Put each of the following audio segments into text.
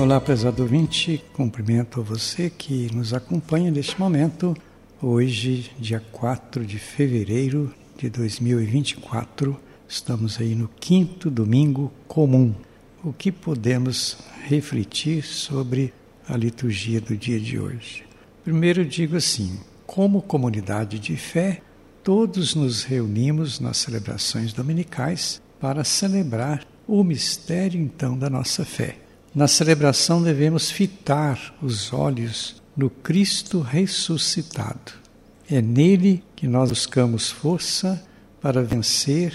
Olá, prezado ouvinte, cumprimento a você que nos acompanha neste momento, hoje, dia 4 de fevereiro de 2024, estamos aí no quinto domingo comum. O que podemos refletir sobre a liturgia do dia de hoje? Primeiro, digo assim: como comunidade de fé, todos nos reunimos nas celebrações dominicais para celebrar o mistério então da nossa fé. Na celebração devemos fitar os olhos no Cristo ressuscitado. É nele que nós buscamos força para vencer,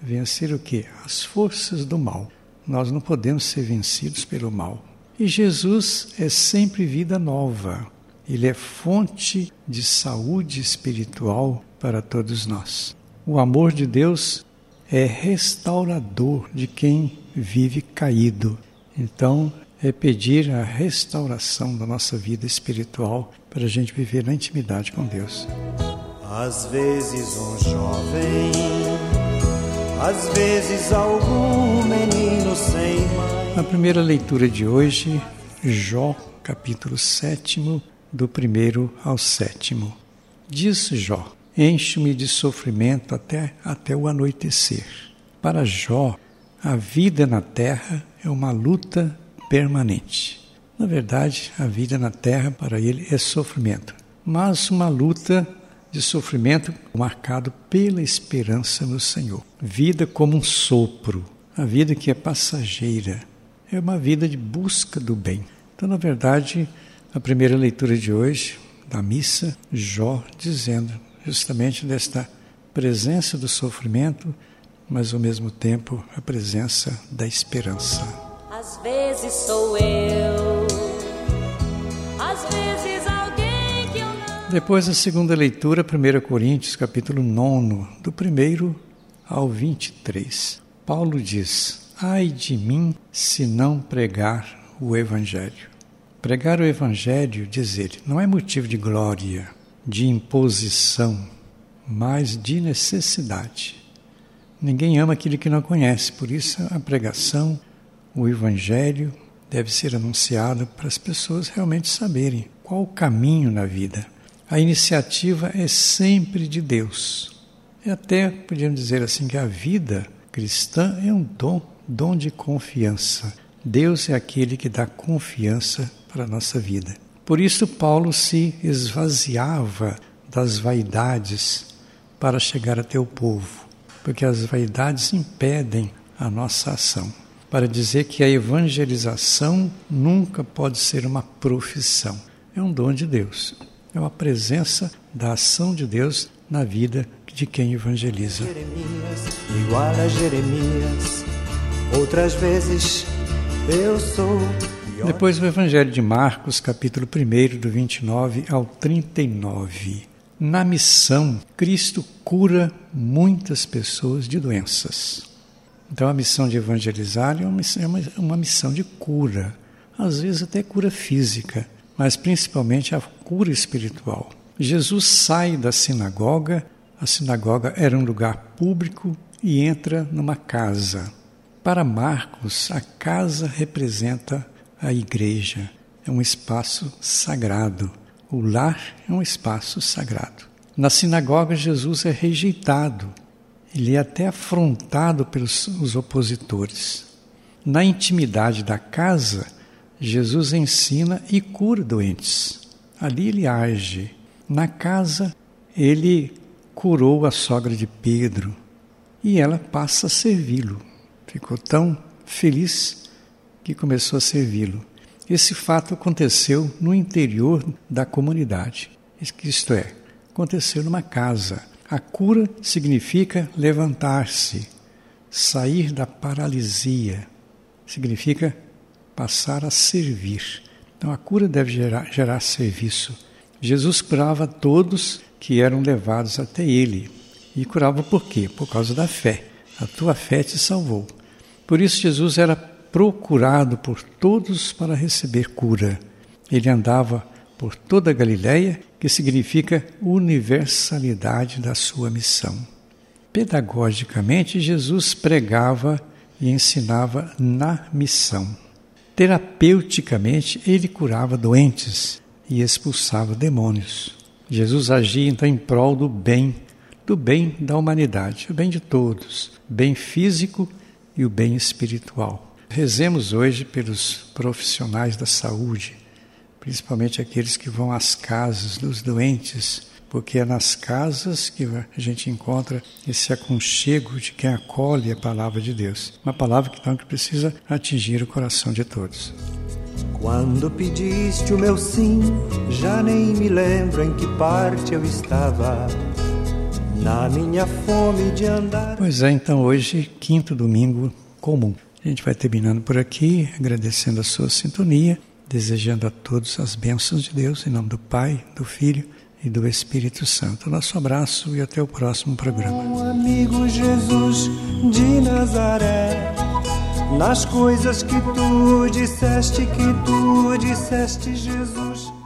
vencer o quê? As forças do mal. Nós não podemos ser vencidos pelo mal. E Jesus é sempre vida nova. Ele é fonte de saúde espiritual para todos nós. O amor de Deus é restaurador de quem vive caído. Então, é pedir a restauração da nossa vida espiritual para a gente viver na intimidade com Deus. Às vezes um jovem, às vezes algum menino sem mãe. Na primeira leitura de hoje, Jó, capítulo 7, do primeiro ao sétimo. Diz Jó: Enche-me de sofrimento até, até o anoitecer. Para Jó, a vida na terra é uma luta permanente. Na verdade, a vida na terra para ele é sofrimento, mas uma luta de sofrimento marcado pela esperança no Senhor. Vida como um sopro, a vida que é passageira, é uma vida de busca do bem. Então, na verdade, a primeira leitura de hoje da missa, Jó dizendo justamente desta presença do sofrimento mas ao mesmo tempo a presença da esperança. Às vezes sou eu, às vezes alguém que eu não. Depois da segunda leitura, 1 Coríntios, capítulo 9, do 1 ao 23. Paulo diz: Ai de mim se não pregar o Evangelho. Pregar o Evangelho, diz ele, não é motivo de glória, de imposição, mas de necessidade Ninguém ama aquilo que não conhece, por isso a pregação, o evangelho deve ser anunciado para as pessoas realmente saberem qual o caminho na vida. A iniciativa é sempre de Deus. E até podíamos dizer assim que a vida cristã é um dom, dom de confiança. Deus é aquele que dá confiança para a nossa vida. Por isso Paulo se esvaziava das vaidades para chegar até o povo porque as vaidades impedem a nossa ação. Para dizer que a evangelização nunca pode ser uma profissão, é um dom de Deus, é uma presença da ação de Deus na vida de quem evangeliza. Jeremias, igual a Jeremias, outras vezes eu sou. Depois o Evangelho de Marcos, capítulo 1, do 29 ao 39. Na missão, Cristo cura muitas pessoas de doenças. Então, a missão de evangelizar é uma missão, é uma, uma missão de cura, às vezes até cura física, mas principalmente a cura espiritual. Jesus sai da sinagoga, a sinagoga era um lugar público, e entra numa casa. Para Marcos, a casa representa a igreja, é um espaço sagrado. O lar é um espaço sagrado. Na sinagoga, Jesus é rejeitado, ele é até afrontado pelos os opositores. Na intimidade da casa, Jesus ensina e cura doentes. Ali ele age. Na casa, ele curou a sogra de Pedro e ela passa a servi-lo. Ficou tão feliz que começou a servi-lo. Esse fato aconteceu no interior da comunidade. Isto é, aconteceu numa casa. A cura significa levantar-se, sair da paralisia, significa passar a servir. Então a cura deve gerar, gerar serviço. Jesus curava todos que eram levados até ele. E curava por quê? Por causa da fé. A tua fé te salvou. Por isso Jesus era procurado por todos para receber cura. Ele andava por toda a Galiléia, que significa universalidade da sua missão. Pedagogicamente, Jesus pregava e ensinava na missão. Terapeuticamente, ele curava doentes e expulsava demônios. Jesus agia então em prol do bem, do bem da humanidade, o bem de todos, bem físico e o bem espiritual. Rezemos hoje pelos profissionais da saúde, principalmente aqueles que vão às casas dos doentes, porque é nas casas que a gente encontra esse aconchego de quem acolhe a palavra de Deus. Uma palavra que então precisa atingir o coração de todos. Quando pediste o meu sim, já nem me lembro em que parte eu estava. Na minha fome de andar. Pois é, então hoje, quinto domingo comum. A gente vai terminando por aqui, agradecendo a sua sintonia, desejando a todos as bênçãos de Deus, em nome do Pai, do Filho e do Espírito Santo. Nosso abraço e até o próximo programa. Amigo Jesus de Nazaré, nas coisas que tu disseste, que tu disseste, Jesus.